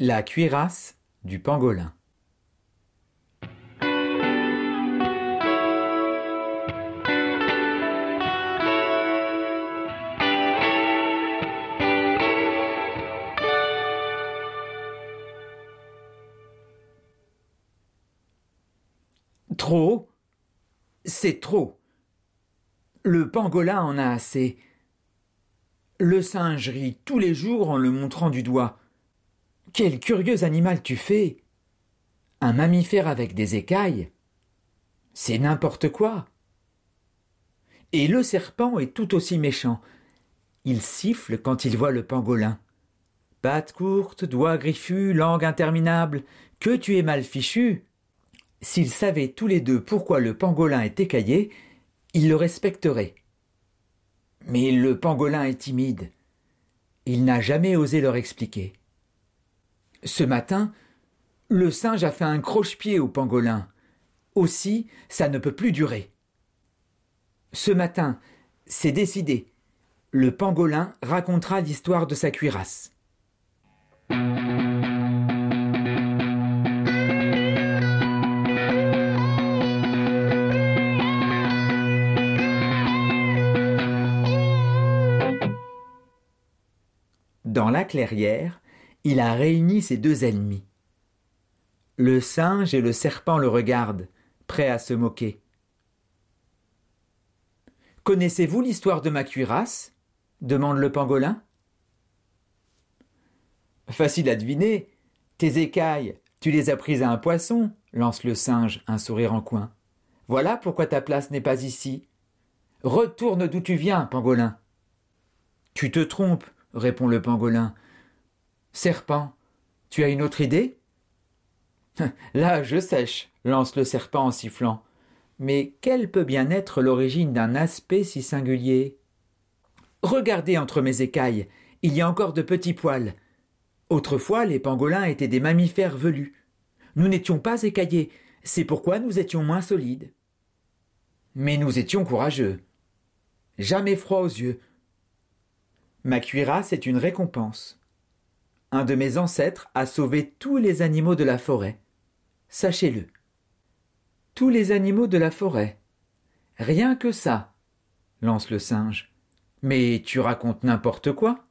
La cuirasse du pangolin. Trop C'est trop. Le pangolin en a assez. Le singe rit tous les jours en le montrant du doigt. Quel curieux animal tu fais Un mammifère avec des écailles C'est n'importe quoi. Et le serpent est tout aussi méchant. Il siffle quand il voit le pangolin. Pattes courtes, doigts griffus, langue interminable, que tu es mal fichu. S'ils savaient tous les deux pourquoi le pangolin est écaillé, ils le respecteraient. Mais le pangolin est timide. Il n'a jamais osé leur expliquer. Ce matin, le singe a fait un croche-pied au pangolin. Aussi, ça ne peut plus durer. Ce matin, c'est décidé. Le pangolin racontera l'histoire de sa cuirasse. Dans la clairière, il a réuni ses deux ennemis. Le singe et le serpent le regardent, prêts à se moquer. Connaissez-vous l'histoire de ma cuirasse demande le pangolin. Facile à deviner. Tes écailles, tu les as prises à un poisson, lance le singe, un sourire en coin. Voilà pourquoi ta place n'est pas ici. Retourne d'où tu viens, pangolin. Tu te trompes, répond le pangolin. Serpent, tu as une autre idée? Là, je sèche, lance le serpent en sifflant. Mais quelle peut bien être l'origine d'un aspect si singulier? Regardez entre mes écailles, il y a encore de petits poils. Autrefois, les pangolins étaient des mammifères velus. Nous n'étions pas écaillés, c'est pourquoi nous étions moins solides. Mais nous étions courageux. Jamais froid aux yeux, Ma cuirasse est une récompense. Un de mes ancêtres a sauvé tous les animaux de la forêt. Sachez-le. Tous les animaux de la forêt. Rien que ça, lance le singe. Mais tu racontes n'importe quoi.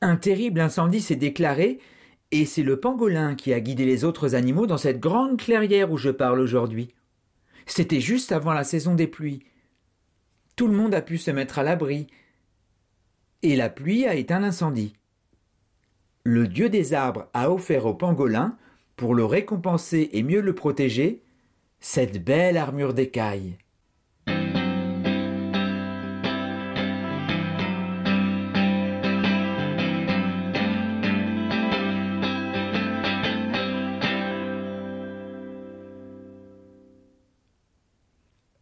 Un terrible incendie s'est déclaré, et c'est le pangolin qui a guidé les autres animaux dans cette grande clairière où je parle aujourd'hui. C'était juste avant la saison des pluies. Tout le monde a pu se mettre à l'abri, et la pluie a éteint l'incendie. Le dieu des arbres a offert au pangolin, pour le récompenser et mieux le protéger, cette belle armure d'écailles.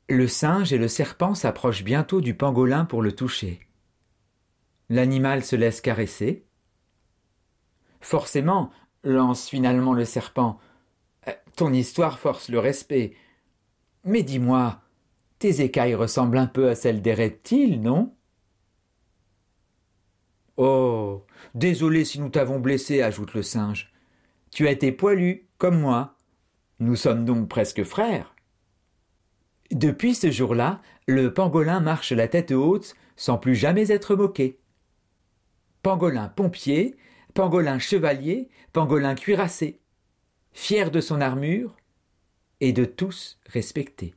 Le singe et le serpent s'approchent bientôt du pangolin pour le toucher. L'animal se laisse caresser. Forcément, lance finalement le serpent. Euh, ton histoire force le respect. Mais dis-moi, tes écailles ressemblent un peu à celles des reptiles, non? Oh. Désolé si nous t'avons blessé, ajoute le singe. Tu as été poilu, comme moi. Nous sommes donc presque frères. Depuis ce jour-là, le pangolin marche la tête haute sans plus jamais être moqué pangolin pompier, pangolin chevalier, pangolin cuirassé, fier de son armure et de tous respecté.